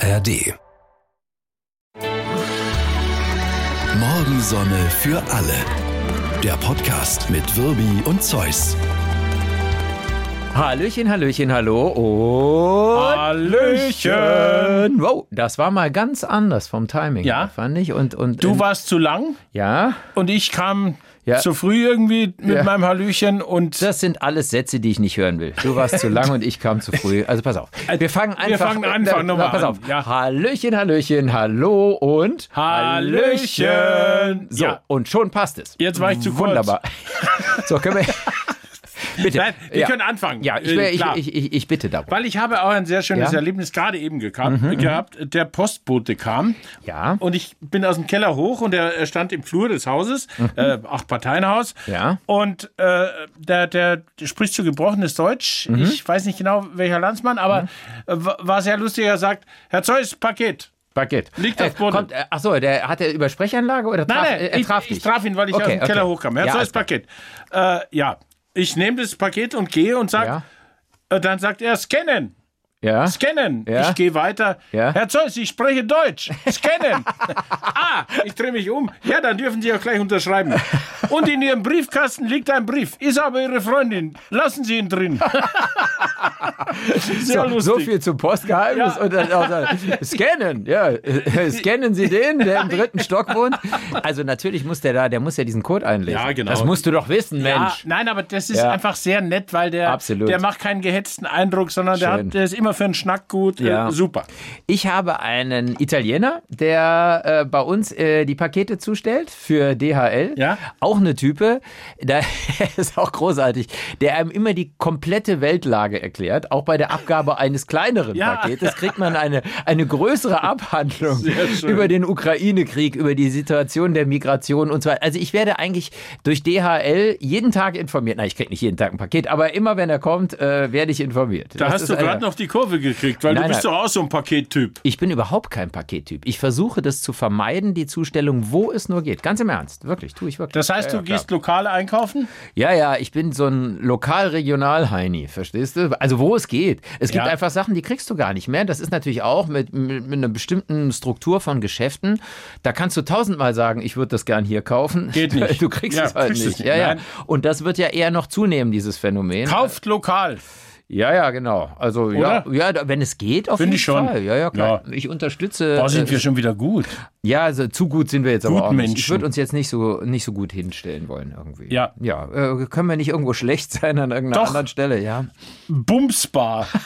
ARD. Morgensonne für alle. Der Podcast mit Wirbi und Zeus. Hallöchen, Hallöchen, hallo und Hallöchen. Wow, das war mal ganz anders vom Timing, Ja. fand ich. Und, und Du warst zu lang ja, und ich kam Ja. zu früh irgendwie mit Ja. meinem Hallöchen und das sind alles Sätze, die ich nicht hören will. Du warst zu lang und ich kam zu früh. Also pass auf. Wir fangen einfach, fangen einfach nochmal Pass an, auf. ja. Hallöchen, Hallöchen, hallo und Hallöchen. So, Ja. und schon passt es. Jetzt war ich zu kurz. Wunderbar. so, können wir. Bitte. Nein, wir ja. können anfangen. Ja, ich, Äh, ich, ich, ich, ich bitte darum. Weil ich habe auch ein sehr schönes Ja. Mhm, Erlebnis gerade eben gekam, gehabt. Der Postbote kam Ja. und ich bin aus dem Keller hoch und er stand im Flur des Hauses, äh, Acht-Parteien-Haus. Mhm. Ja. Und äh, der, der spricht so gebrochenes Deutsch. Mhm. Ich weiß nicht genau, welcher Landsmann, aber äh, wa- war sehr lustig. Er sagt, Herr Zeus, Paket. Paket. Liegt auf Boden. Kommt, äh, ach so, der hat er über Sprechanlage oder traf, Nein, nein, er ich, traf ich dich? traf ihn, weil ich Okay, aus dem Keller okay. hochkam. Herr Ja, Zeus, alles klar. Paket. Äh, ja, ich nehme das Paket und gehe und sage, Ja. äh, dann sagt er, scannen. Ja. Scannen. Ja. Ich gehe weiter. Ja. Herr Zeus, ich spreche Deutsch. Scannen. ah, ich drehe mich um. Ja, dann dürfen Sie auch gleich unterschreiben. Und in Ihrem Briefkasten liegt ein Brief. Ist aber Ihre Freundin. Lassen Sie ihn drin. Sehr So, lustig. so viel zum Postgeheimnis Ja. und dann dann, scannen, ja, äh, scannen Sie den, der im dritten Stock wohnt. Also natürlich muss der da, der muss ja diesen Code einlesen. Ja, genau. Das musst du doch wissen, Ja, Mensch. nein, aber das ist einfach sehr nett, weil der, Absolut. der macht keinen gehetzten Eindruck, sondern der, Schön. hat, der ist immer für einen Schnack gut. Ja. Äh, super. Ich habe einen Italiener, der äh, bei uns äh, die Pakete zustellt für DHL. Ja. Auch eine Type, der ist auch großartig, der einem immer die komplette Weltlage erklärt. Auch bei der Abgabe eines kleineren Ja. Paketes kriegt man eine, eine größere Abhandlung über den Ukraine-Krieg, über die Situation der Migration und so weiter. Also ich werde eigentlich durch DHL jeden Tag informiert. Nein, ich kriege nicht jeden Tag ein Paket, aber immer wenn er kommt, äh, werde ich informiert. Da Das hast du gerade noch die Kurve gekriegt, weil Nein, du bist nein. doch auch so ein Pakettyp. Ich bin überhaupt kein Pakettyp. Ich versuche das zu vermeiden, die Zustellung, wo es nur geht. Ganz im Ernst. Wirklich, tue ich wirklich. Das heißt, ja, du ja, gehst lokal einkaufen? Ja, ja, ich bin so ein Lokal-Regional-Heini, verstehst du? Also wo es geht. Es gibt Ja. einfach Sachen, die kriegst du gar nicht mehr. Das ist natürlich auch mit, mit, mit einer bestimmten Struktur von Geschäften. Da kannst du tausendmal sagen, ich würde das gern hier kaufen. Geht nicht. Du kriegst es halt kriegst es nicht. nicht. Ja, ja. Und das wird ja eher noch zunehmen, dieses Phänomen. Kauft lokal. Ja, ja, genau. Also ja, Oder? ja, da- wenn es geht, auf Finde jeden ich schon. Fall. Ja, ja, klar. Ja. Ich unterstütze. Boah, sind äh, wir schon wieder gut. Ja, also zu gut sind wir jetzt aber auch nicht. Ich würde uns jetzt nicht so, nicht so gut hinstellen wollen irgendwie. Ja. Ja, äh, können wir nicht irgendwo schlecht sein an irgendeiner Doch. anderen Stelle, ja. Bumsbar.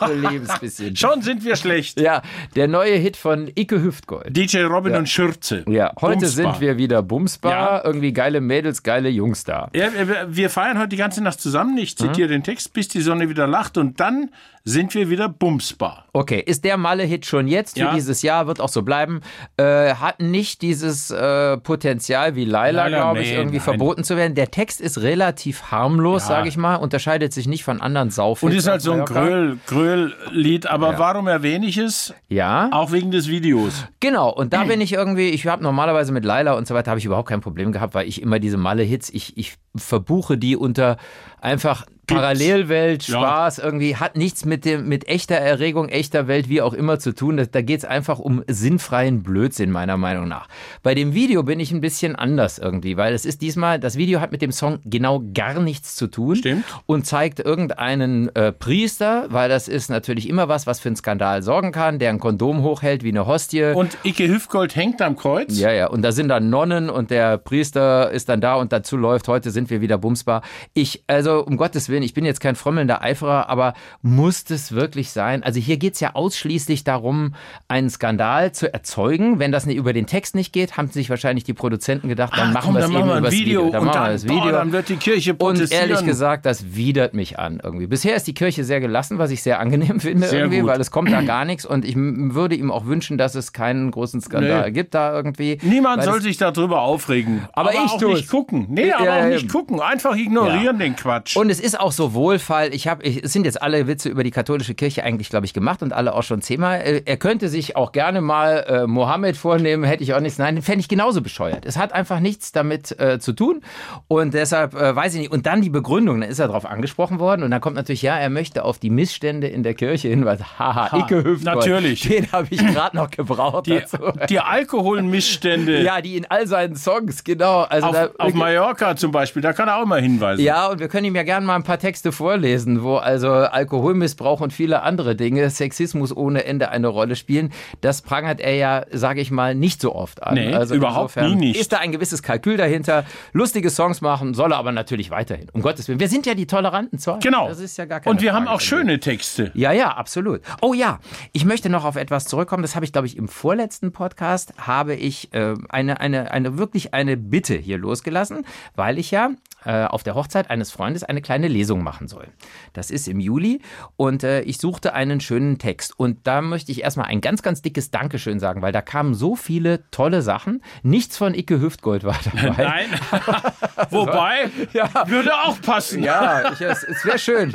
Oh, liebes bisschen. Schon sind wir schlecht. Ja, der neue Hit von Icke Hüftgold. DJ Robin und Schürze. Ja, heute Bumsbar. sind wir wieder bumsbar. Ja. Irgendwie geile Mädels, geile Jungs da. Ja, wir- wir feiern heute die ganze Nacht zusammen. Ich zitiere den Text, bis die Sonne wieder lacht. Und dann sind wir wieder bumsbar. Okay, ist der Malle-Hit schon jetzt für Ja. dieses Jahr, wird auch so bleiben. Äh, hat nicht dieses äh, Potenzial wie Laila, glaube ich, nee, irgendwie nein. verboten zu werden. Der Text ist relativ harmlos, Ja. sage ich mal, unterscheidet sich nicht von anderen Saufhits. Und ist halt so ein Mallorca. Gröl, Gröl-Lied. Aber warum erwähne ich es? Ja. Auch wegen des Videos. Genau, und da bin ich irgendwie, ich habe normalerweise mit Laila und so weiter, habe ich überhaupt kein Problem gehabt, weil ich immer diese Malle-Hits, ich, ich verbuche die unter einfach Parallelwelt, Ja. Spaß, irgendwie, hat nichts mit dem, mit echter Erregung, echter Welt, wie auch immer zu tun. Da geht es einfach um sinnfreien Blödsinn, meiner Meinung nach. Bei dem Video bin ich ein bisschen anders irgendwie, weil es ist diesmal, das Video hat mit dem Song genau gar nichts zu tun. Stimmt. Und zeigt irgendeinen äh, Priester, weil das ist natürlich immer was, was für einen Skandal sorgen kann, der ein Kondom hochhält wie eine Hostie. Und Icke Hüftgold hängt am Kreuz. Ja, ja, und da sind dann Nonnen und der Priester ist dann da und dazu läuft, heute sind wir wieder bumsbar. Ich, also um Gottes Willen, ich bin jetzt kein frommelnder Eiferer, aber muss das wirklich sein? Also hier geht's ja ausschließlich darum, einen Skandal zu erzeugen. Wenn das nicht über den Text nicht geht, haben sich wahrscheinlich die Produzenten gedacht, dann Ah, machen komm, wir es eben ein übers Video, Video. Dann und machen wir das boah, Video. dann wird die Kirche und protestieren. ehrlich gesagt, das widert mich an irgendwie. Bisher ist die Kirche sehr gelassen, was ich sehr angenehm finde Sehr irgendwie, gut. weil es kommt da gar nichts und ich würde ihm auch wünschen, dass es keinen großen Skandal Nee. gibt da irgendwie. Niemand soll es- sich darüber aufregen. Aber ich auch nicht gucken. Nee, Ja, aber ja, auch nicht gucken. Einfach ignorieren den Quatsch. Und es ist auch so Wohlfall. Ich habe, es sind jetzt alle Witze über die katholische Kirche eigentlich, glaube ich, gemacht. Und alle auch schon zehnmal. Äh, er könnte sich auch gerne mal äh, Mohammed vornehmen, hätte ich auch nichts. Nein, den fände ich genauso bescheuert. Es hat einfach nichts damit äh, zu tun und deshalb äh, weiß ich nicht. Und dann die Begründung, dann ist er darauf angesprochen worden und dann kommt natürlich, ja, er möchte auf die Missstände in der Kirche hinweisen. Haha, Ha, Icke Hüftgold. natürlich. Den habe ich gerade noch gebraucht Die, dazu. die Alkoholmissstände Ja, die in all seinen Songs, genau. Also auf, da, auf Mallorca zum Beispiel, da kann er auch mal hinweisen. Ja, und wir können ihm ja gerne mal ein paar Texte vorlesen, wo also Alkoholmissbrauch und viele andere Dinge, Sexismus ohne Ende eine Rolle spielen. Das prangert er ja, sage ich mal, nicht so oft an. Nee, also überhaupt nie nicht. Ist da ein gewisses Kalkül dahinter. Lustige Songs machen, soll er aber natürlich weiterhin. Um Gottes Willen. Wir sind ja die toleranten zwei. Genau. Das ist ja gar keine Und wir haben Frage auch von schöne Texte. ja, ja, absolut. Oh ja, ich möchte noch auf etwas zurückkommen. Das habe ich, glaube ich, im vorletzten Podcast habe ich äh, eine, eine, eine wirklich eine Bitte hier losgelassen, weil ich ja äh, auf der Hochzeit eines Freundes eine kleine Lesung machen soll. Das ist im Juli und äh, ich suchte einen schönen Text. Und da möchte ich erstmal ein ganz, ganz dickes Dankeschön sagen, weil da kamen so viele tolle Sachen. Nichts von Icke Hüftgold war dabei. Nein. Wobei, Ja. würde auch passen. Ja, ich, es, es wäre schön.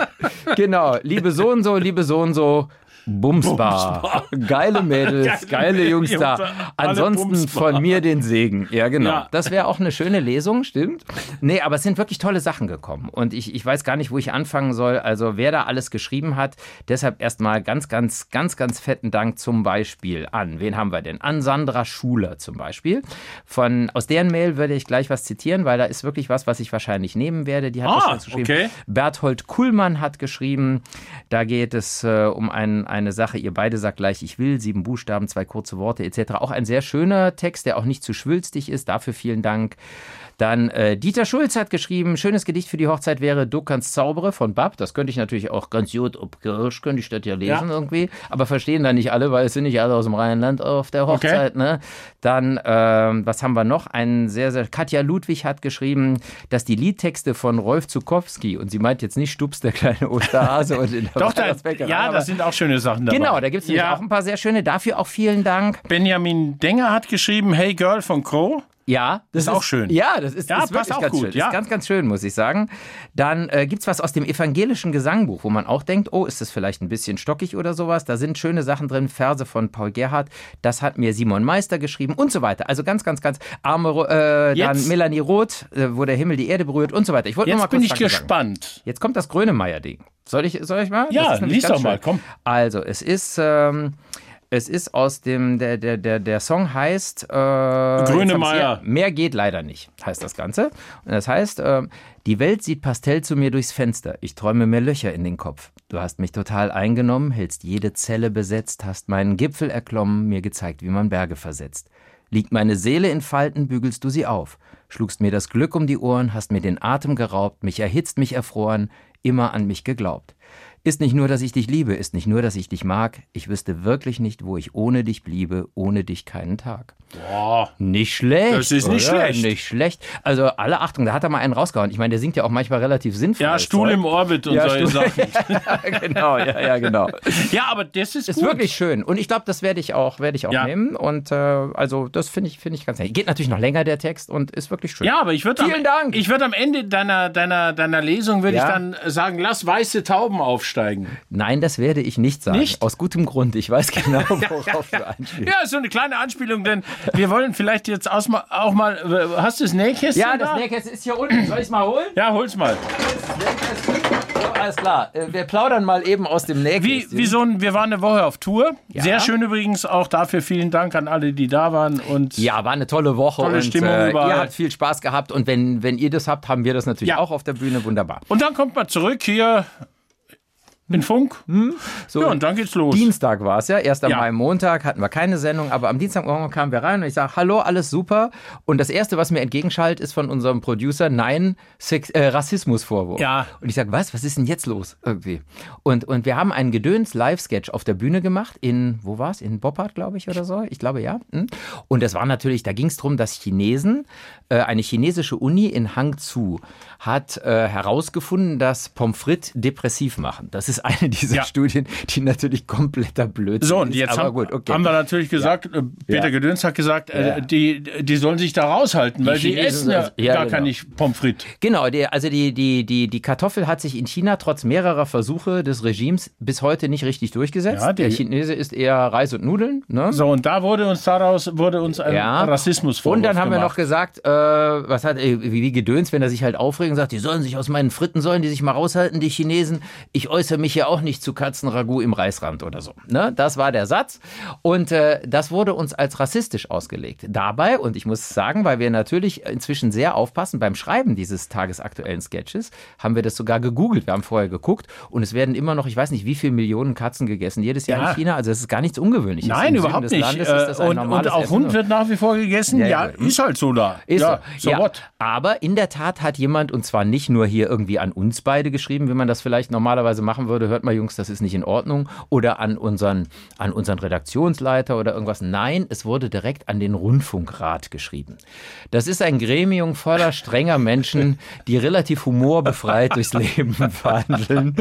Genau, liebe so und so, liebe so und so. Bumsbar. Geile Mädels, Geile geile Jungs da. Ansonsten bumsbar. von mir den Segen. Ja, genau. Ja. Das wäre auch eine schöne Lesung, stimmt. Nee, aber es sind wirklich tolle Sachen gekommen. Und ich, ich weiß gar nicht, wo ich anfangen soll. Also, wer da alles geschrieben hat. Deshalb erstmal ganz, ganz, ganz, ganz fetten Dank zum Beispiel an. Wen haben wir denn? An Sandra Schuler zum Beispiel. Von, aus deren Mail würde ich gleich was zitieren, weil da ist wirklich was, was ich wahrscheinlich nehmen werde. Die hat das Ah, uns geschrieben. okay. Berthold Kuhlmann hat geschrieben, da geht es äh, um ein, eine Sache, ihr beide sagt gleich, ich will, sieben Buchstaben, zwei kurze Worte etc. Auch ein sehr schöner Text, der auch nicht zu schwülstig ist, dafür vielen Dank. Dann äh, Dieter Schulz hat geschrieben, schönes Gedicht für die Hochzeit wäre Du kannst zaubere von Bab. Das könnte ich natürlich auch ganz gut ob Kirsch, könnte ich das ja lesen Ja. irgendwie. Aber verstehen da nicht alle, weil es sind nicht alle aus dem Rheinland auf der Hochzeit. Ne? Dann, ähm, was haben wir noch? Ein sehr, sehr, Katja Ludwig hat geschrieben, dass die Liedtexte von Rolf Zukowski, und sie meint jetzt nicht Stups, der kleine Osterhase und in der Doch, da, ja, aber- da sind auch schöne Sachen dabei. Genau, da gibt es ja. auch ein paar sehr schöne. Dafür auch vielen Dank. Benjamin Denger hat geschrieben, Hey Girl von Crow. Ja, das Ist auch schön. Ja, das ist, Ja, ist wirklich auch ganz gut, schön. ja. Ist ganz, ganz schön, muss ich sagen. Dann äh, gibt's was aus dem evangelischen Gesangbuch, wo man auch denkt, oh, ist das vielleicht ein bisschen stockig oder sowas. Da sind schöne Sachen drin, Verse von Paul Gerhardt. Das hat mir Simon Meister geschrieben und so weiter. Also ganz, ganz, ganz arme, äh, dann Melanie Roth, äh, wo der Himmel die Erde berührt und so weiter. Ich wollte mal Jetzt bin kurz ich Danke sagen. gespannt. Jetzt kommt das Grönemeyer-Ding. Soll ich, soll ich mal? Ja, ist lies doch mal, schön. komm. Also, es ist, ähm, es ist aus dem, der, der, der, der Song heißt äh, hab's hier. Mehr geht leider nicht, heißt das Ganze. Und das heißt, ähm, die Welt sieht Pastell zu mir durchs Fenster. Ich träume mir Löcher in den Kopf. Du hast mich total eingenommen, hältst jede Zelle besetzt, hast meinen Gipfel erklommen, mir gezeigt, wie man Berge versetzt. Liegt meine Seele in Falten, bügelst du sie auf. Schlugst mir das Glück um die Ohren, hast mir den Atem geraubt, mich erhitzt, mich erfroren, immer an mich geglaubt. Ist nicht nur, dass ich dich liebe, ist nicht nur, dass ich dich mag. Ich wüsste wirklich nicht, wo ich ohne dich bliebe, ohne dich keinen Tag. Boah. Nicht schlecht. Das ist nicht oder? schlecht. Nicht schlecht. Also alle Achtung, da hat er mal einen rausgehauen. Ich meine, der singt ja auch manchmal relativ sinnvoll. Ja, Stuhl im Orbit und Ja, solche Sachen. genau, ja, ja, genau. Ja, aber das ist, Ist gut. wirklich schön. Und ich glaube, das werde ich auch, werde ich auch Ja. nehmen. Und äh, also das finde ich, finde ich ganz nett. Geht natürlich noch länger, der Text, und ist wirklich schön. Ja, aber ich würde Vielen am, Dank. Ich würde am Ende deiner, deiner, deiner Lesung würde Ja. ich dann sagen, lass weiße Tauben aufsteigen. Nein, das werde ich nicht sagen. Nicht? Aus gutem Grund. Ich weiß genau, worauf du einspielst. Ja, so eine kleine Anspielung, denn wir wollen vielleicht jetzt auch mal. äh, Hast du das Nähkästchen? Ja, das da? Nähkästchen ist hier unten. Soll ich es mal holen? Ja, hol's mal. So, alles klar. Äh, Wir plaudern mal eben aus dem Wie, Nähkästchen. wie so ein, wir waren eine Woche auf Tour. Ja. Sehr schön übrigens auch dafür. Vielen Dank an alle, die da waren. Und Ja, war eine tolle Woche. Tolle und, Stimmung äh, überall. Ihr habt viel Spaß gehabt und wenn, wenn ihr das habt, haben wir das natürlich Ja. auch auf der Bühne. Wunderbar. Und dann kommt man zurück hier in Funk. So, Ja, und dann geht's los. Dienstag war es ja. Erst am Ja. Montag hatten wir keine Sendung, aber am Dienstagmorgen kamen wir rein und ich sage, hallo, alles super. Und das Erste, was mir entgegenschallt, ist von unserem Producer, nein, Sex, äh, Rassismusvorwurf. Ja. Und ich sage, was, was ist denn jetzt los irgendwie? Und, und wir haben einen Gedöns-Live-Sketch auf der Bühne gemacht in, wo war es? In Boppard, glaube ich, oder so. Ich glaube, ja. Hm. Und das war natürlich, da ging es darum, dass Chinesen, äh, eine chinesische Uni in Hangzhou hat äh, herausgefunden, dass Pommes frites depressiv machen. Das ist ist eine dieser Ja. Studien, die natürlich kompletter Blödsinn So, und ist. jetzt aber haben, gut, okay. haben wir natürlich gesagt, äh, Peter Ja. Gedöns hat gesagt, äh, Ja. die, die sollen sich da raushalten, weil die Chinesen essen ja, ja, gar genau. kein nicht Pommes frites. Genau, die, also die, die, die, die Kartoffel hat sich in China trotz mehrerer Versuche des Regimes bis heute nicht richtig durchgesetzt. Ja, die- Der Chinese isst eher Reis und Nudeln. Ne? So, und da wurde uns daraus wurde uns ein Ja. Rassismus Und dann haben wir noch gemacht. gesagt, äh, was hat, äh, wie, wie Gedöns, wenn er sich halt aufregt und sagt, die sollen sich aus meinen Fritten, sollen die sich mal raushalten, die Chinesen. Ich äußere mich ja auch nicht zu Katzenragout im Reisrand oder so. Ne? Das war der Satz. Und äh, das wurde uns als rassistisch ausgelegt. Dabei, und ich muss sagen, weil wir natürlich inzwischen sehr aufpassen beim Schreiben dieses tagesaktuellen Sketches, haben wir das sogar gegoogelt. Wir haben vorher geguckt und es werden immer noch, ich weiß nicht, wie viele Millionen Katzen gegessen jedes Jahr Ja. in China. Also es ist gar nichts Ungewöhnliches. Nein, überhaupt des nicht. Landes ist das Äh, und, und auch Essen. Hund wird nach wie vor gegessen. Ja, Ja, ist halt so da. Ist ja, so. so what? Aber in der Tat hat jemand, und zwar nicht nur hier irgendwie an uns beide geschrieben, wie man das vielleicht normalerweise machen würde, hört mal Jungs, das ist nicht in Ordnung, oder an unseren, an unseren Redaktionsleiter oder irgendwas. Nein, es wurde direkt an den Rundfunkrat geschrieben. Das ist ein Gremium voller strenger Menschen, die relativ humorbefreit durchs Leben wandeln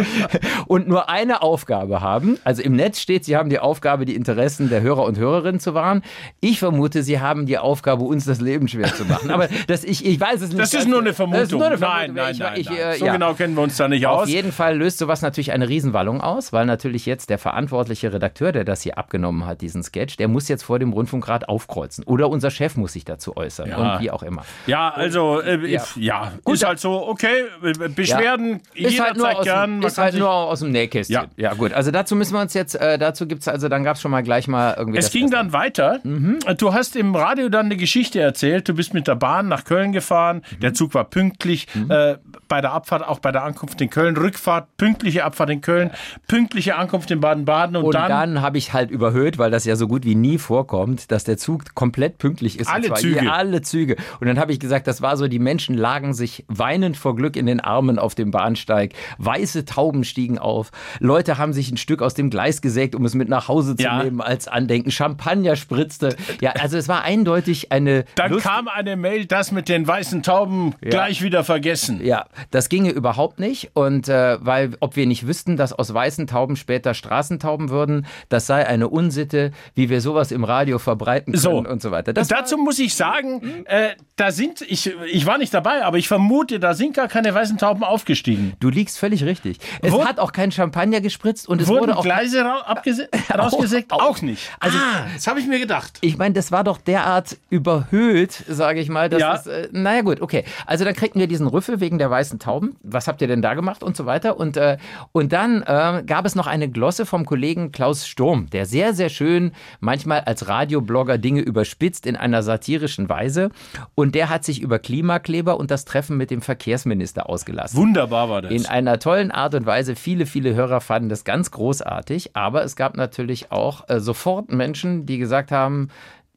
und nur eine Aufgabe haben. Also im Netz steht, sie haben die Aufgabe, die Interessen der Hörer und Hörerinnen zu wahren. Ich vermute, sie haben die Aufgabe, uns das Leben schwer zu machen. Aber das, ich, ich weiß es nicht. Das ist nur eine Vermutung. Das ist nur eine Nein, Vermutung. nein, Ich- nein, ich, nein. äh, So ja. genau kennen wir uns da nicht Auf aus. jeden Fall löst sowas natürlich eine Riesenwallung aus, weil natürlich jetzt der verantwortliche Redakteur, der das hier abgenommen hat, diesen Sketch, der muss jetzt vor dem Rundfunkrat aufkreuzen. Oder unser Chef muss sich dazu äußern. Ja. Und wie auch immer. Ja, also, äh, Ja. ja, Gut, ist halt so, okay, äh, Beschwerden Ist jederzeit halt nur aus, gern. dem, ist halt nur aus dem Nähkästchen. Ja. ja, gut. Also dazu müssen wir uns jetzt, äh, dazu gibt's also, dann gab es schon mal gleich mal irgendwie. Es ging Beste. dann weiter. Mhm. Du hast im Radio dann eine Geschichte erzählt. Du bist mit der Bahn nach Köln gefahren. Mhm. Der Zug war pünktlich. Äh, bei der Abfahrt, auch bei der Ankunft in Köln. Rückfahrt, pünktliche Abfahrt in Köln. Pünktliche Ankunft in Baden-Baden. Und, Und dann, dann, habe ich halt überhöht, weil das ja so gut wie nie vorkommt, dass der Zug komplett pünktlich ist. Alle Züge. Je, alle Züge. Und dann habe ich gesagt, das war so, die Menschen lagen sich weinend vor Glück in den Armen auf dem Bahnsteig. Weiße Tauben stiegen auf. Leute haben sich ein Stück aus dem Gleis gesägt, um es mit nach Hause zu Ja. nehmen als Andenken. Champagner spritzte. Ja, also es war eindeutig eine dann Lust kam eine Mail, das mit den weißen Tauben gleich wieder vergessen. Ja, das ginge überhaupt nicht. Und äh, weil, ob wir nicht wüssten, dass aus weißen Tauben später Straßentauben würden, das sei eine Unsitte, wie wir sowas im Radio verbreiten können So. und so weiter. Das Dazu muss ich sagen, äh, da sind, ich, ich war nicht dabei, aber ich vermute, da sind gar keine weißen Tauben aufgestiegen. du liegst völlig richtig. Es Wur- hat auch kein Champagner gespritzt und es Wurden wurde auch. Gleise rausgesägt? auch- Auch nicht. Also- ah, das habe ich mir gedacht. Ich meine, das war doch derart überhöht, sage ich mal. Dass Ja. es, äh, naja, gut, okay. Also dann kriegten wir diesen Rüffel wegen der weißen Tauben. Was habt ihr denn da gemacht und so weiter? Und, äh, und dann äh, gab es noch eine Glosse vom Kollegen Klaus Sturm, der sehr, sehr schön manchmal als Radioblogger Dinge überspitzt in einer satirischen Weise. Und der hat sich über Klimakleber und das Treffen mit dem Verkehrsminister ausgelassen. Wunderbar war das. In einer tollen Art und Weise. Viele, viele Hörer fanden das ganz großartig. Aber es gab natürlich auch äh, sofort Menschen, die gesagt haben,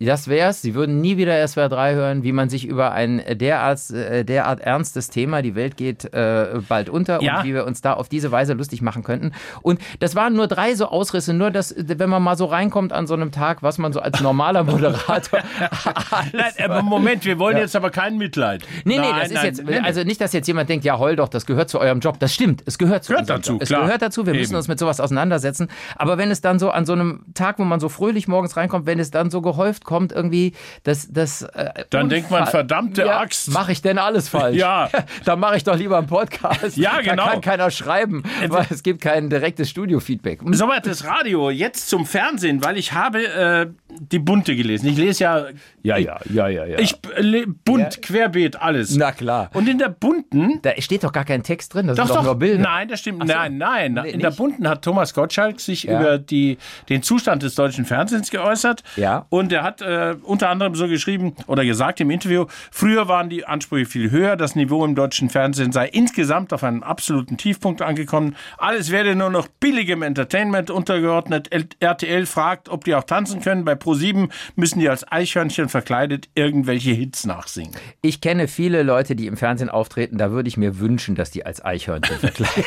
das wär's. Sie würden nie wieder SWR 3 hören, wie man sich über ein derart, äh, derart ernstes Thema, die Welt geht äh, bald unter Ja. und wie wir uns da auf diese Weise lustig machen könnten. Und das waren nur drei so Ausrisse, nur dass, wenn man mal so reinkommt an so einem Tag, was man so als normaler Moderator. Nein, Moment, wir wollen jetzt aber kein Mitleid. Nee, nee, Nein, das ist nein, jetzt, nee, nee. also nicht, dass jetzt jemand denkt, ja, heul doch, das gehört zu eurem Job. Das stimmt, es gehört zu Gehört dazu, Job. Es klar. gehört dazu, wir müssen Eben. uns mit sowas auseinandersetzen. Aber wenn es dann so an so einem Tag, wo man so fröhlich morgens reinkommt, wenn es dann so gehäuft kommt, irgendwie, das, das. Äh, Dann denkt man, verdammte ja, Axt. Mache ich denn alles falsch? Ja. dann mache ich doch lieber einen Podcast. Ja, genau. Da kann keiner schreiben, weil es gibt kein direktes Studio-Feedback. Soweit das Radio. Jetzt zum Fernsehen, weil ich habe äh, die Bunte gelesen. Ich lese ja, Ja, ja, ja, ja, ja. ich äh, bunt, querbeet, alles. Na klar. Und in der bunten da steht doch gar kein Text drin, das Doch, sind doch, nur Bilder. Nein, das stimmt. Nein, nein. Nee, In der nicht? Bunten hat Thomas Gottschalk sich Ja. über die, den Zustand des deutschen Fernsehens geäußert. Ja. Und er hat äh, unter anderem so geschrieben oder gesagt im Interview, früher waren die Ansprüche viel höher. Das Niveau im deutschen Fernsehen sei insgesamt auf einen absoluten Tiefpunkt angekommen. Alles werde nur noch billigem Entertainment untergeordnet. RTL fragt, ob die auch tanzen können. Bei Pro7 müssen die als Eichhörnchen verkleidet irgendwelche Hits nachsingen. Ich kenne viele Leute, die im Fernsehen auftreten, da würde ich mir wünschen, dass die als Eichhörnchen verkleidet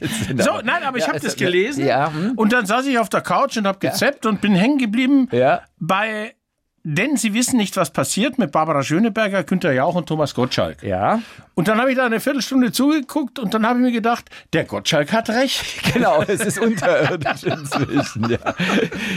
sind. So, nein, aber ich Ja, habe das gelesen Ja, hm? und dann saß ich auf der Couch und habe gezappt und bin hängen geblieben ja. bei denn sie wissen nicht, was passiert mit Barbara Schöneberger, Günter Jauch und Thomas Gottschalk. Ja, Und dann habe ich da eine Viertelstunde zugeguckt und dann habe ich mir gedacht, der Gottschalk hat recht. genau, es ist unterirdisch inzwischen. Ja.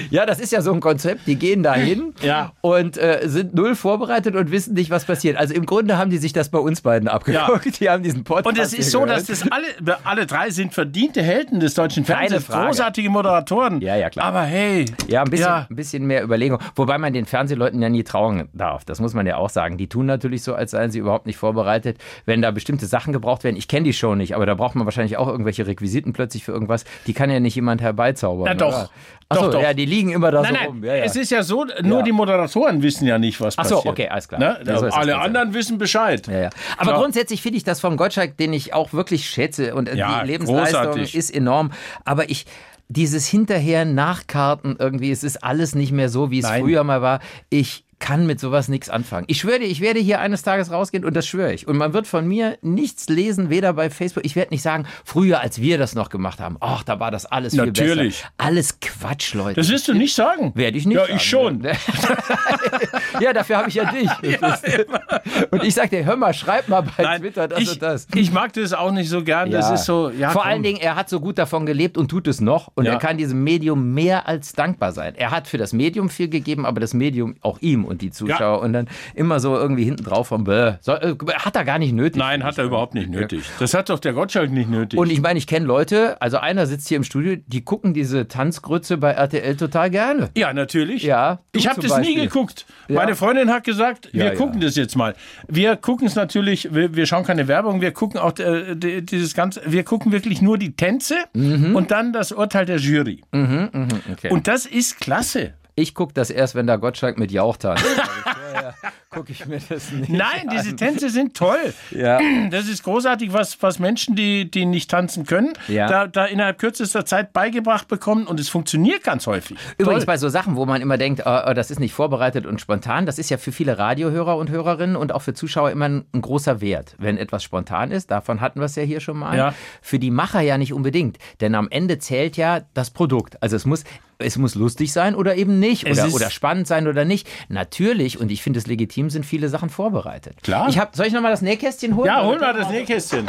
ja, das ist ja so ein Konzept, die gehen da hin Ja. und äh, sind null vorbereitet und wissen nicht, was passiert. Also im Grunde haben die sich das bei uns beiden abgeguckt. Die haben diesen Podcast Und es ist so, gehört. dass das alle, alle drei sind verdiente Helden des deutschen Fernsehens, großartige Moderatoren. Ja, ja, klar. Aber hey, Ja, ein bisschen, Ja. ein bisschen mehr Überlegung. Wobei man den Fernsehleuten ja nie trauen darf. Das muss man ja auch sagen. Die tun natürlich so, als seien sie überhaupt nicht vorbereitet. Wenn da bestimmte Sachen gebraucht werden, ich kenne die Show nicht, aber da braucht man wahrscheinlich auch irgendwelche Requisiten plötzlich für irgendwas. Die kann ja nicht jemand herbeizaubern. Na doch. Oder? Achso, Doch, doch. ja, die liegen immer da Nein, so nein, rum. Ja, ja. es ist ja so, nur Ja. die Moderatoren wissen ja nicht, was Ach so, passiert. okay, alles klar. Ne? Ja, so Alle anderen wissen Bescheid. Aber Klar. grundsätzlich finde ich das vom Gottschalk, den ich auch wirklich schätze und die Lebensleistung großartig. ist enorm. Aber ich dieses hinterher Nachkarten irgendwie, es ist alles nicht mehr so, wie es Nein. früher mal war. Ich kann mit sowas nichts anfangen. Ich schwöre dir, ich werde hier eines Tages rausgehen und das schwöre ich. Und man wird von mir nichts lesen, weder bei Facebook. Ich werde nicht sagen, früher, als wir das noch gemacht haben, ach, da war das alles viel Natürlich. besser. Alles Quatsch, Leute. Das wirst du nicht sagen. Werde ich nicht. Ja, sagen. ich schon. ja, dafür habe ich ja dich. und ich sag dir, hör mal, schreib mal bei Nein, Twitter das ich, und das. ich mag das auch nicht so gern. Das Ja. ist so, ja, Vor komm. allen Dingen, er hat so gut davon gelebt und tut es noch. Und Ja. er kann diesem Medium mehr als dankbar sein. Er hat für das Medium viel gegeben, aber das Medium auch ihm und die Zuschauer. Und dann immer so irgendwie hinten drauf vom Bäh. So, äh, hat er gar nicht nötig. Nein, hat er überhaupt nicht nötig. Das hat doch der Gottschalk nicht nötig. Und ich meine, ich kenne Leute, also einer sitzt hier im Studio, die gucken diese Tanzgrütze bei RTL total gerne. ja, natürlich. Ja, Ich habe das nie Beispiel. geguckt. Ja. Meine Freundin hat gesagt, wir Ja, ja. gucken das jetzt mal. Wir gucken es natürlich, wir, wir schauen keine Werbung, wir gucken auch äh, die- dieses ganze, wir gucken wirklich nur die Tänze Mhm. und dann das Urteil der Jury. Okay. Und das ist klasse. Ich gucke das erst, wenn der Gottschalk mit Jauch tanzt. Gucke ich mir das nicht Nein, diese an. Tänze sind toll. Ja. Das ist großartig, was, was Menschen, die, die nicht tanzen können, Ja. da, da innerhalb kürzester Zeit beigebracht bekommen und es funktioniert ganz häufig. Übrigens Toll. bei so Sachen, wo man immer denkt, äh, äh, das ist nicht vorbereitet und spontan, das ist ja für viele Radiohörer und Hörerinnen und auch für Zuschauer immer ein, ein großer Wert, wenn etwas spontan ist. Davon hatten wir es ja hier schon mal. Ja. Für die Macher ja nicht unbedingt, denn am Ende zählt ja das Produkt. Also es muss es muss lustig sein oder eben nicht oder, oder spannend sein oder nicht. Natürlich und ich finde es legitim, sind viele Sachen vorbereitet. Klar. Ich hab, soll ich noch mal das Nähkästchen holen? Ja, hol mal das Nähkästchen.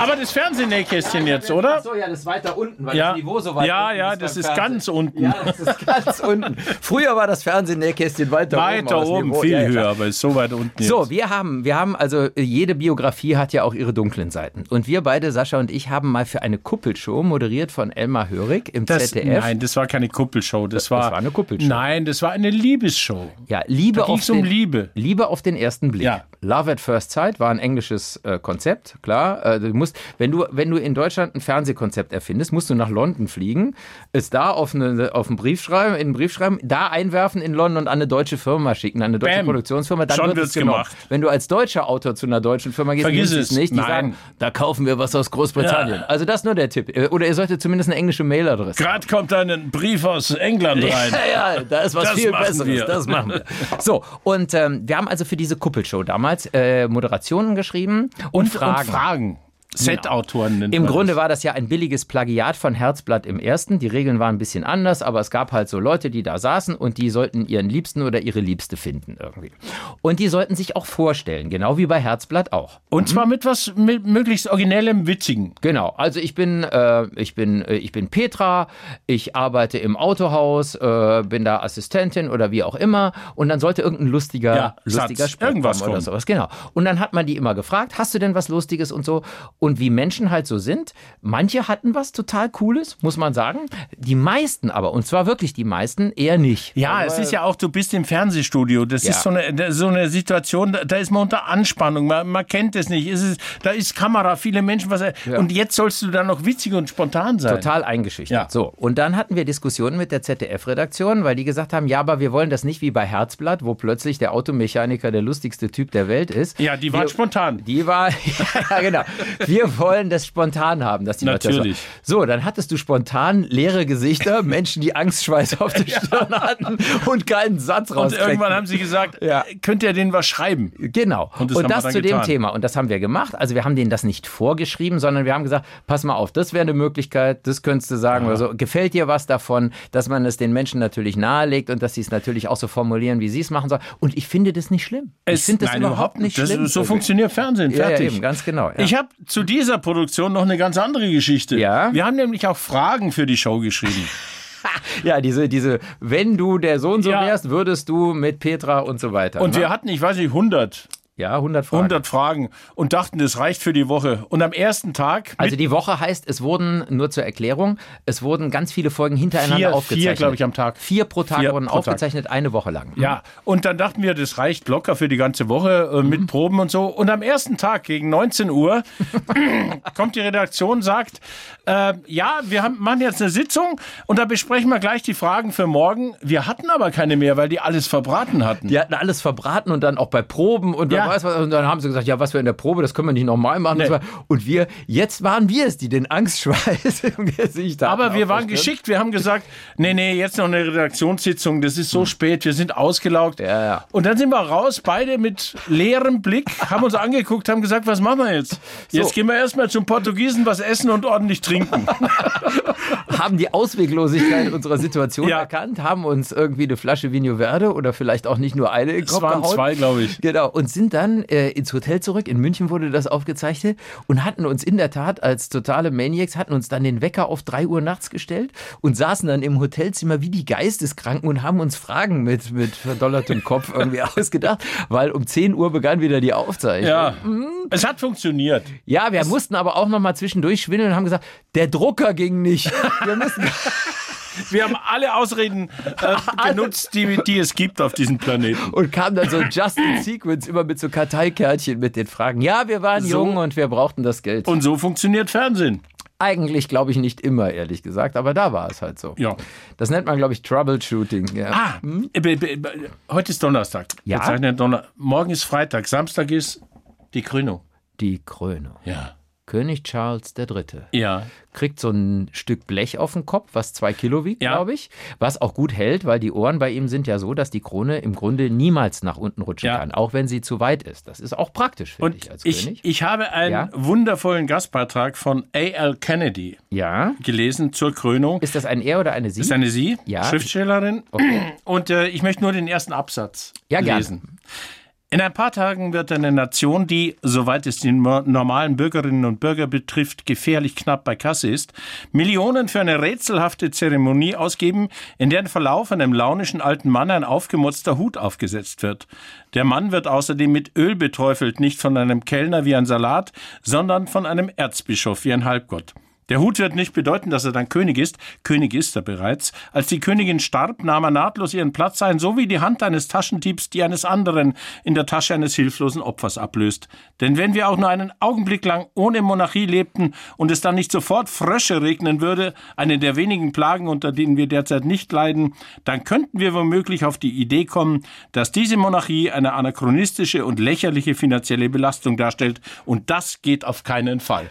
Aber das Fernsehnähkästchen jetzt, oder? Achso, ja, das ist weiter unten, weil Ja, das Niveau so weit ja, unten ja, ist das beim ist ganz unten. Ja, das ist ganz unten. Früher war das Fernsehnähkästchen weiter, oben. Weiter aber das oben, Niveau- viel ja, ja, höher, aber ist so weit unten jetzt. So, wir haben, wir haben also, äh, jede Biografie hat ja auch ihre dunklen Seiten. Und wir beide, Sascha und ich, haben mal für eine Kuppelshow, moderiert von Elmar Hörig im das, ZDF. nein, das war keine Kuppelshow. Das, Das war, war eine Kuppelshow. Nein, das war eine Liebesshow. Ja, Liebe Da auf ging's um den, Liebe. Liebe auf den ersten Blick. Ja. Love at First Sight war ein englisches äh, Konzept, klar. Äh, du musst, wenn du, wenn du in Deutschland ein Fernsehkonzept erfindest, musst du nach London fliegen, es da auf, eine, auf einen Brief schreiben, in einen Brief schreiben, da einwerfen in London und an eine deutsche Firma schicken, an eine deutsche Bam. Produktionsfirma, dann Schon wird es gemacht. Wenn du als deutscher Autor zu einer deutschen Firma gehst, Vergiss es. nicht. Die Nein. sagen, da kaufen wir was aus Großbritannien. Ja. Also das ist nur der Tipp. Äh, Oder ihr solltet zumindest eine englische Mailadresse Gerade kommt ein Brief aus England rein. ja, ja, da ist was Das viel Besseres. wir. Das machen wir. So, und ähm, wir haben also für diese Kuppelshow damals äh, Moderationen geschrieben und, Und Fragen. Und Fragen. Set-Autoren nennt Im Grunde das. war das ja ein billiges Plagiat von Herzblatt im ersten. Die Regeln waren ein bisschen anders, aber es gab halt so Leute, die da saßen und die sollten ihren Liebsten oder ihre Liebste finden irgendwie. Und die sollten sich auch vorstellen, genau wie bei Herzblatt auch. Und zwar mit was mit möglichst originellem, witzigen. Genau, also ich bin, äh, ich bin, äh, ich bin Petra, ich arbeite im Autohaus, äh, bin da Assistentin oder wie auch immer und dann sollte irgendein lustiger, Ja, lustiger Satz, irgendwas kommen oder kommen. sowas. Genau. Und dann hat man die immer gefragt, hast du denn was Lustiges und so? Und wie Menschen halt so sind, manche hatten was total Cooles, muss man sagen. Die meisten aber, und zwar wirklich die meisten, eher nicht. Ja, es ist ja auch, du bist im Fernsehstudio. Das Ja. ist so eine, so eine Situation, da, da ist man unter Anspannung. Man, man kennt es nicht. Es ist, da ist Kamera, viele Menschen. Was, Und jetzt sollst du dann noch witzig und spontan sein. Total eingeschüchtert. Ja. So, und dann hatten wir Diskussionen mit der ZDF-Redaktion, weil die gesagt haben, ja, aber wir wollen das nicht wie bei Herzblatt, wo plötzlich der Automechaniker der lustigste Typ der Welt ist. Ja, die waren wir, spontan. Die war, ja, genau. Wir wollen das spontan haben, dass die Leute das Natürlich. So, dann hattest du spontan leere Gesichter, Menschen, die Angstschweiß auf der Stirn hatten und keinen Satz Und rauskriegten. irgendwann haben sie gesagt, Ja. könnt ihr denen was schreiben? Genau. Und Und das das, wir dann zu dem getan. Thema. Und das haben wir gemacht. Also wir haben denen das nicht vorgeschrieben, sondern wir haben gesagt, pass mal auf, das wäre eine Möglichkeit, das könntest du sagen oder so. Gefällt dir was davon, dass man es den Menschen natürlich nahelegt und dass sie es natürlich auch so formulieren, wie sie es machen sollen. Und ich finde das nicht schlimm. ich Es- finde das nein, überhaupt nicht das, schlimm. So funktioniert Fernsehen, ja, ja, fertig. eben, ganz genau. Ja. Ich habe zu dieser Produktion noch eine ganz andere Geschichte. Ja? Wir haben nämlich auch Fragen für die Show geschrieben. ja, diese, diese, wenn du der so und so Ja. wärst, würdest du mit Petra und so weiter. Und ne? wir hatten, ich weiß nicht, 100, ja, 100 Fragen. 100 Fragen und dachten, das reicht für die Woche. Und am ersten Tag, Also die Woche heißt, es wurden, nur zur Erklärung, es wurden ganz viele Folgen hintereinander Vier- vier, aufgezeichnet. glaub ich, am Tag. Vier pro Tag Vier wurden pro Tag. aufgezeichnet, eine Woche lang. ja, und dann dachten wir, das reicht locker für die ganze Woche äh, Mhm. mit Proben und so. Und am ersten Tag gegen 19 Uhr kommt die Redaktion, sagt, äh, ja, wir haben, machen jetzt eine Sitzung und da besprechen wir gleich die Fragen für morgen. Wir hatten aber keine mehr, weil die alles verbraten hatten. Die hatten alles verbraten und dann auch bei Proben und, wer Ja. weiß was, und dann haben sie gesagt, ja, was wir in der Probe, das können wir nicht nochmal machen. Nee. Und, so wir, jetzt waren wir es, die den Angstschweiß im Gesicht hatten. Aber wir waren Stirn. geschickt. Wir haben gesagt, nee, nee, jetzt noch eine Redaktionssitzung. Das ist so spät. Wir sind ausgelaugt. Hm. Ja, ja. Und dann sind wir raus, beide mit leerem Blick, haben uns angeguckt, haben gesagt, was machen wir jetzt? Jetzt gehen wir erstmal zum Portugiesen was essen und ordentlich trinken. haben die Ausweglosigkeit unserer Situation Ja. erkannt, haben uns irgendwie eine Flasche Vino Verde oder vielleicht auch nicht nur eine in Es waren gehauen. zwei, glaube ich. Genau, und sind dann äh, ins Hotel zurück. In München wurde das aufgezeichnet und hatten uns in der Tat als totale Maniacs, hatten uns dann den Wecker auf 3 Uhr nachts gestellt und saßen dann im Hotelzimmer wie die Geisteskranken und haben uns Fragen mit, mit verdollertem Kopf irgendwie ausgedacht, weil um 10 Uhr begann wieder die Aufzeichnung. Ja. Es hat funktioniert. Ja, wir mussten aber auch noch mal zwischendurch schwindeln und haben gesagt, der Drucker ging nicht. Wir müssen Wir haben alle Ausreden äh, genutzt, die, die es gibt auf diesem Planeten. und kam dann so just in sequence immer mit so Karteikärtchen mit den Fragen. Ja, wir waren So. jung und wir brauchten das Geld. Und so funktioniert Fernsehen. Eigentlich glaube ich nicht immer, ehrlich gesagt, aber da war es halt so. Ja. Das nennt man, glaube ich, Troubleshooting. Ja. Ah, äh, be- be- heute ist Donnerstag. Ja. Wir zeichnen Donner Morgen ist Freitag. Samstag ist die Krönung. Die Krönung. Ja. König Charles III. Ja. kriegt so ein Stück Blech auf den Kopf, was zwei Kilo wiegt, Ja. glaube ich. Was auch gut hält, weil die Ohren bei ihm sind ja so, dass die Krone im Grunde niemals nach unten rutschen Ja. kann, auch wenn sie zu weit ist. Das ist auch praktisch, finde ich, als ich, König. ich habe einen Ja. wundervollen Gastbeitrag von A.L. Kennedy gelesen zur Krönung. Ist das ein Er oder eine Sie? ist eine Sie, Ja. Schriftstellerin. Okay. Und äh, ich möchte nur den ersten Absatz Ja, gerne. In ein paar Tagen wird eine Nation, die, soweit es die normalen Bürgerinnen und Bürger betrifft, gefährlich knapp bei Kasse ist, Millionen für eine rätselhafte Zeremonie ausgeben, in deren Verlauf einem launischen alten Mann ein aufgemotzter Hut aufgesetzt wird. Der Mann wird außerdem mit Öl beträufelt, nicht von einem Kellner wie ein Salat, sondern von einem Erzbischof wie ein Halbgott. Der Hut wird nicht bedeuten, dass er dann König ist. König ist er bereits. Als die Königin starb, nahm er nahtlos ihren Platz ein, so wie die Hand eines Taschendiebs, die eines anderen in der Tasche eines hilflosen Opfers ablöst. Denn wenn wir auch nur einen Augenblick lang ohne Monarchie lebten und es dann nicht sofort Frösche regnen würde, eine der wenigen Plagen, unter denen wir derzeit nicht leiden, dann könnten wir womöglich auf die Idee kommen, dass diese Monarchie eine anachronistische und lächerliche finanzielle Belastung darstellt. Und das geht auf keinen Fall.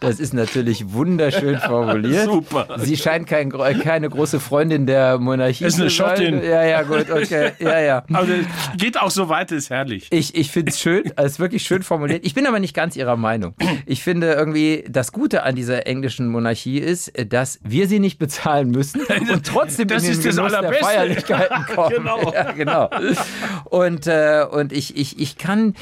Das ist natürlich wunderschön formuliert. Super. Sie scheint kein, gro- keine große Freundin der Monarchie Ist eine zu sein. Schottin. Ja, ja, gut, okay. Ja, ja. Also geht auch so weit, ist herrlich. Ich, ich finde es schön, es ist wirklich schön formuliert. Ich bin aber nicht ganz Ihrer Meinung. Ich finde irgendwie, das Gute an dieser englischen Monarchie ist, dass wir sie nicht bezahlen müssen und trotzdem Das in den ist das Genuss der Allerbeste. Feierlichkeiten kommen. Genau. Ja, genau. Und, äh, und ich, ich, ich kann.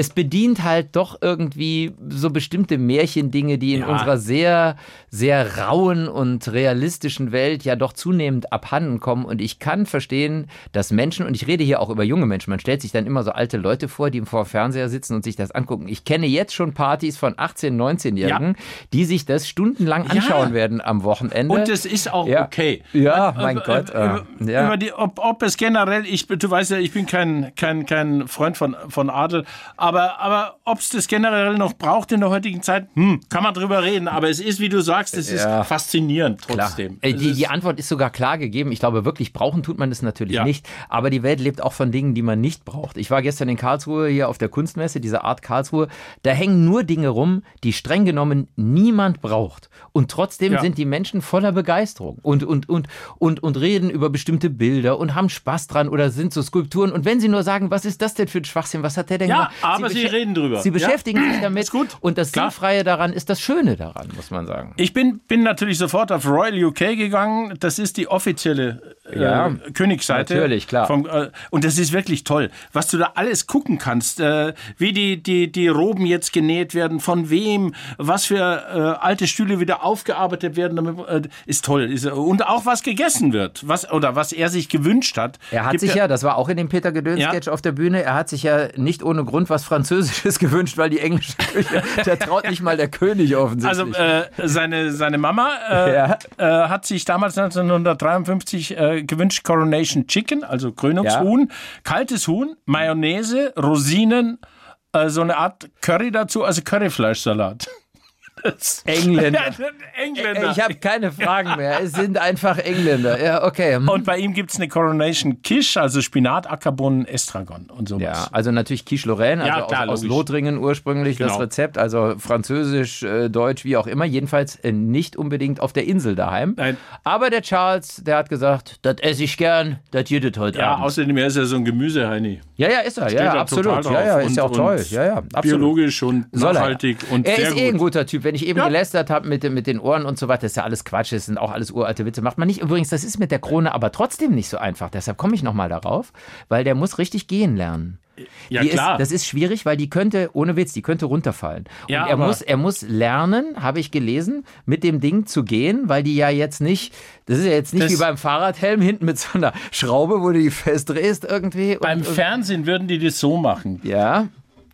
Es bedient halt doch irgendwie so bestimmte Märchendinge, die in Ja. unserer sehr, sehr rauen und realistischen Welt ja doch zunehmend abhanden kommen. Und ich kann verstehen, dass Menschen, und ich rede hier auch über junge Menschen, man stellt sich dann immer so alte Leute vor, die vor dem Fernseher sitzen und sich das angucken. Ich kenne jetzt schon Partys von 18-, 19-Jährigen, die sich das stundenlang anschauen werden am Wochenende. Und es ist auch Ja. okay. Ja, Man- mein äh, Gott, äh, äh, ja. Über die, ob, ob es generell, ich, du weißt ja, ich bin kein, kein, kein Freund von, von Adel, Aber, aber ob es das generell noch braucht in der heutigen Zeit, hm, kann man drüber reden. Aber es ist, wie du sagst, es Ja. ist faszinierend trotzdem. Es die, die Antwort ist sogar klar gegeben. Ich glaube, wirklich brauchen tut man es natürlich Ja. nicht. Aber die Welt lebt auch von Dingen, die man nicht braucht. Ich war gestern in Karlsruhe hier auf der Kunstmesse, diese Art Karlsruhe. Da hängen nur Dinge rum, die streng genommen niemand braucht. Und trotzdem Ja. sind die Menschen voller Begeisterung und, und, und, und, und reden über bestimmte Bilder und haben Spaß dran oder sind so Skulpturen. Und wenn sie nur sagen, was ist das denn für ein Schwachsinn, was hat der denn Ja, gemacht? Aber sie beschä- reden drüber. Sie Ja. beschäftigen sich damit. Ist gut. Und das Klar. Sinnfreie daran ist das Schöne daran, muss man sagen. Ich bin, bin natürlich sofort auf Royal UK gegangen. Das ist die offizielle äh, Ja, Königsseite. natürlich, klar. Vom, äh, und das ist wirklich toll, was du da alles gucken kannst. Äh, wie die, die, die Roben jetzt genäht werden, von wem, was für äh, alte Stühle wieder aufgearbeitet werden. Damit, äh, ist toll. Ist, und auch was gegessen wird. Was, oder was er sich gewünscht hat. Er hat sich ja, das war auch in dem Peter Gedöns-Sketch auf der Bühne, er hat sich ja nicht ohne Grund was Französisches gewünscht, weil die englische Küche, der traut nicht mal der König Also offensichtlich. äh, seine, seine Mama äh, Ja. äh, hat sich damals 1953 äh, gewünscht Coronation Chicken, also Krönungshuhn, kaltes Huhn, Mayonnaise, Rosinen, äh, so eine Art Curry dazu, also Curryfleischsalat. Das- Engländer. Engländer. Ich habe keine Fragen mehr. Es sind einfach Engländer. Ja, okay. und bei ihm gibt es eine Coronation Quiche, also Spinat, Ackerbohnen, Estragon und sowas. Ja, also natürlich Quiche Lorraine, also Ja, klar, aus, aus. Lothringen ursprünglich das Genau. Rezept, also französisch, äh, deutsch, wie auch immer, jedenfalls äh, nicht unbedingt auf der Insel daheim. Nein. Aber der Charles, der hat gesagt, das esse ich gern, das jüdet heute Ja, Abend. außerdem er ist er so ein Gemüseheini. Ja, ja, ist er, ja, Steht ja, absolut. Ja, ja, ist ja auch toll. Ja, ja, absolut. Biologisch und er. nachhaltig und er sehr ist gut. eh ein guter Typ. Wenn ich eben Ja. gelästert habe mit, mit den Ohren und so weiter, das ist ja alles Quatsch, das sind auch alles uralte Witze. Macht man nicht. Übrigens, das ist mit der Krone aber trotzdem nicht so einfach. Deshalb komme ich nochmal darauf, weil der muss richtig gehen lernen. Ja, die klar. Ist, das ist schwierig, weil die könnte, ohne Witz, die könnte runterfallen. Und Ja, er, muss, er muss lernen, habe ich gelesen, mit dem Ding zu gehen, weil die ja jetzt nicht, das ist ja jetzt nicht wie beim Fahrradhelm hinten mit so einer Schraube, wo du die festdrehst irgendwie. und- Beim und, Fernsehen würden die das so machen. ja,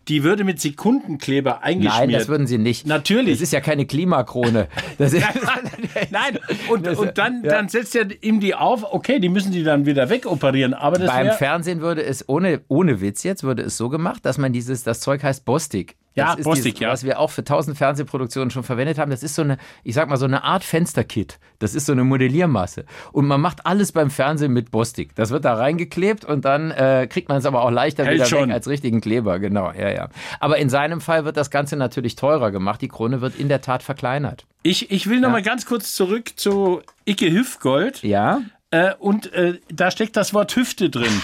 Die würde mit Sekundenkleber eingeschmiert. nein, das würden sie nicht. Natürlich. Das ist ja keine Klimakrone. Das ist, Nein, und, und dann, ja. dann setzt er ihm die auf, okay, die müssen die dann wieder wegoperieren, aber Beim Fernsehen würde es, ohne, ohne Witz jetzt, würde es so gemacht, dass man dieses, das Zeug heißt Bostik. Ja, das ist Bostik, dieses, ja. Was wir auch für tausend Fernsehproduktionen schon verwendet haben. Das ist so eine, ich sag mal, so eine Art Fensterkit. Das ist so eine Modelliermasse. Und man macht alles beim Fernsehen mit Bostik. Das wird da reingeklebt und dann äh, kriegt man es aber auch leichter Hält wieder schon. weg als richtigen Kleber. Genau, ja, ja. Aber in seinem Fall wird das Ganze natürlich teurer gemacht. Die Krone wird in der Tat verkleinert. ich, ich will noch mal ganz kurz zurück zu Icke Hüftgold. Ja? Äh, und äh, da steckt das Wort Hüfte drin.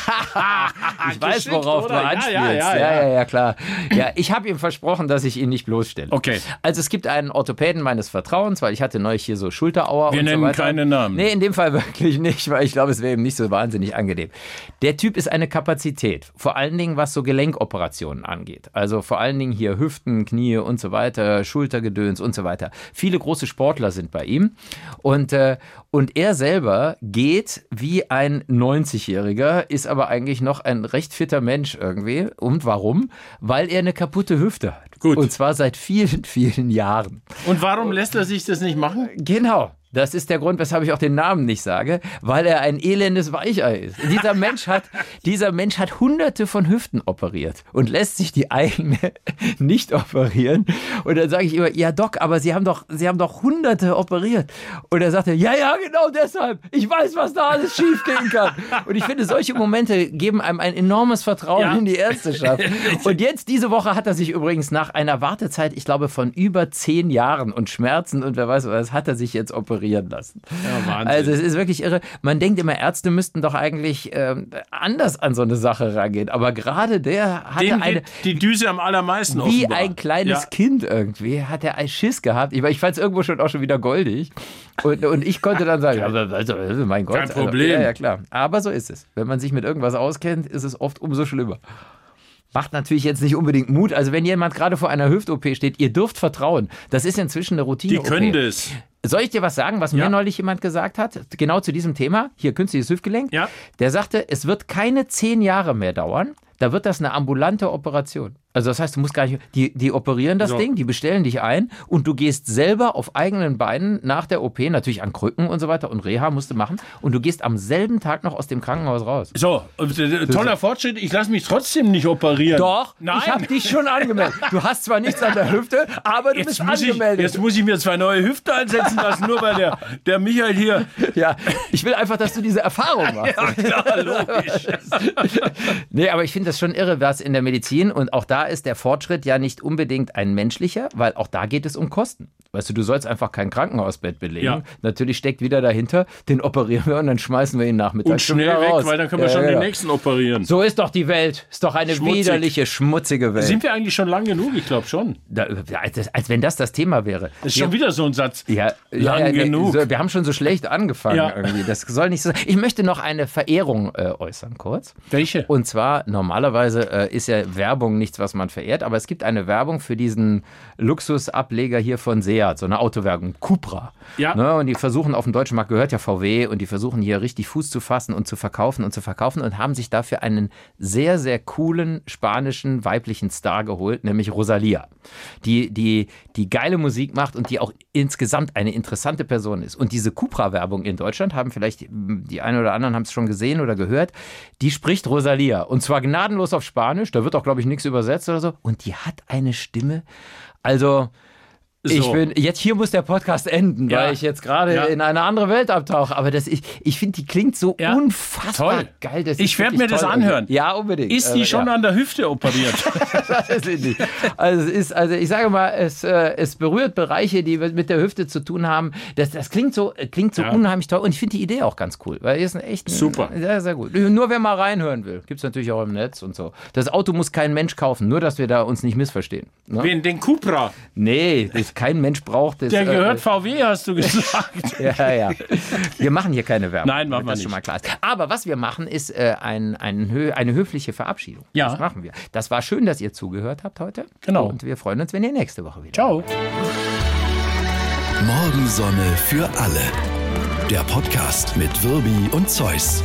Ich weiß, worauf oder? du Ja, anspielst. ja, ja, ja, ja. ja, klar. Ja, ich habe ihm versprochen, dass ich ihn nicht bloßstelle. Okay. Also es gibt einen Orthopäden meines Vertrauens, weil ich hatte neulich hier so Schulterauer Wir und nennen so weiter. keine Namen. Nee, in dem Fall wirklich nicht, weil ich glaube, es wäre ihm nicht so wahnsinnig angenehm. Der Typ ist eine Kapazität, vor allen Dingen was so Gelenkoperationen angeht. Also vor allen Dingen hier Hüften, Knie und so weiter, Schultergedöns und so weiter. Viele große Sportler sind bei ihm und äh, und er selber geht wie ein 90-Jähriger, ist aber eigentlich noch ein recht fitter Mensch irgendwie. Und warum? Weil er eine kaputte Hüfte hat. Gut. Und zwar seit vielen, vielen Jahren. Und warum lässt er sich das nicht machen? Genau. Das ist der Grund, weshalb ich auch den Namen nicht sage, weil er ein elendes Weichei ist. Dieser Mensch hat, dieser Mensch hat hunderte von Hüften operiert und lässt sich die eigene nicht operieren. Und dann sage ich immer, ja Doc, aber Sie haben doch, Sie haben doch hunderte operiert. Und er sagte, ja, ja, genau deshalb. Ich weiß, was da alles schiefgehen kann. Und ich finde, solche Momente geben einem ein enormes Vertrauen Ja. in die Ärzteschaft. Und jetzt diese Woche hat er sich übrigens nach einer Wartezeit, ich glaube, von über zehn Jahren und Schmerzen und wer weiß was, hat er sich jetzt operieren lassen. Ja. Also es ist wirklich irre. Man denkt immer, Ärzte müssten doch eigentlich ähm, anders an so eine Sache rangehen. Aber gerade der hatte Dem eine, die Düse am allermeisten wie offenbar. ein kleines Ja. Kind irgendwie, hat er einen Schiss gehabt. Ich, ich fand es irgendwo schon auch schon wieder goldig. Und, und ich konnte dann sagen, also, also, also mein Gott. Kein Also, Problem. ja, ja, klar. Aber so ist es. Wenn man sich mit irgendwas auskennt, ist es oft umso schlimmer. Macht natürlich jetzt nicht unbedingt Mut. Also wenn jemand gerade vor einer Hüft-OP steht, ihr dürft vertrauen. Das ist inzwischen eine Routine. Die können das. Soll ich dir was sagen, was mir Ja. neulich jemand gesagt hat? Genau zu diesem Thema. Hier künstliches Hüftgelenk. Ja. Der sagte, es wird keine zehn Jahre mehr dauern. Da wird das eine ambulante Operation. Also das heißt, du musst gar nicht, die, die operieren das So. Ding, die bestellen dich ein und du gehst selber auf eigenen Beinen nach der OP, natürlich an Krücken und so weiter und Reha musst du machen und du gehst am selben Tag noch aus dem Krankenhaus raus. So, äh, toller Fortschritt. Ich lasse mich trotzdem nicht operieren. Doch, Nein. ich habe dich schon angemeldet. Du hast zwar nichts an der Hüfte, aber du Jetzt bist muss, ich, angemeldet. jetzt muss ich mir zwei neue Hüfte einsetzen lassen, nur weil der, der Michael hier. ja, ich will einfach, dass du diese Erfahrung machst. Ja, klar, logisch. Nee, aber ich finde das schon irre, was in der Medizin und auch da ist der Fortschritt ja nicht unbedingt ein menschlicher, weil auch da geht es um Kosten. Weißt du, du sollst einfach kein Krankenhausbett belegen. Ja. Natürlich steckt wieder dahinter, den operieren wir und dann schmeißen wir ihn nachmittags Und schon schnell wieder weg, raus. weil dann können wir Ja, schon genau. den nächsten operieren. So ist doch die Welt. Ist doch eine Schmutzig. widerliche, schmutzige Welt. Sind wir eigentlich schon lang genug? Ich glaube schon. Da, als, als wenn das das Thema wäre. Das ist schon wieder so ein Satz. Ja, Lang ja, ja, genug. So, wir haben schon so schlecht angefangen Ja. irgendwie. Das soll nicht so sein. Ich möchte noch eine Verehrung äh, äußern, kurz. Welche? Und zwar, normalerweise äh, ist ja Werbung nichts, was man verehrt, aber es gibt eine Werbung für diesen Luxusableger hier von Seat, so eine Autowerbung, Cupra. Ja. Ne, und die versuchen, auf dem deutschen Markt gehört ja VW, und die versuchen hier richtig Fuß zu fassen und zu verkaufen und zu verkaufen und haben sich dafür einen sehr, sehr coolen spanischen weiblichen Star geholt, nämlich Rosalia, die, die, die geile Musik macht und die auch insgesamt eine interessante Person ist. Und diese Cupra-Werbung in Deutschland haben vielleicht mm, die einen oder anderen haben es schon gesehen oder gehört, die spricht Rosalia und zwar gnadenlos auf Spanisch, da wird auch, glaube ich, nichts übersetzt oder so. Und die hat eine Stimme, also ich So. bin, jetzt hier muss der Podcast enden, Ja. weil ich jetzt gerade Ja. in eine andere Welt abtauche. Aber das, ich, ich finde, die klingt so Ja. unfassbar Toll. geil. Das Ich ist werd wirklich mir das anhören. Ja, unbedingt. Ist die Also, schon an der Hüfte operiert? Das ist nicht. Also es ist, also ich sage mal, es, äh, es berührt Bereiche, die mit der Hüfte zu tun haben. Das, das klingt so, äh, klingt so unheimlich toll. Und ich finde die Idee auch ganz cool, weil ist ein echt Super. Sehr, sehr gut. Nur wer mal reinhören will, gibt es natürlich auch im Netz und so. Das Auto muss kein Mensch kaufen, nur dass wir da uns nicht missverstehen. Ne? Wen? Den Cupra. Nee, kein Mensch braucht das. Der äh, gehört VW, hast du gesagt. Ja, ja. Wir machen hier keine Werbung. Nein, machen wir das nicht. schon mal klar ist. Aber was wir machen, ist äh, ein, ein, hö- eine höfliche Verabschiedung. Ja. Das machen wir. Das war schön, dass ihr zugehört habt heute. Genau. Und wir freuen uns, wenn ihr nächste Woche wieder. Ciao. Morgensonne für alle. Der Podcast mit Wirbi und Zeus.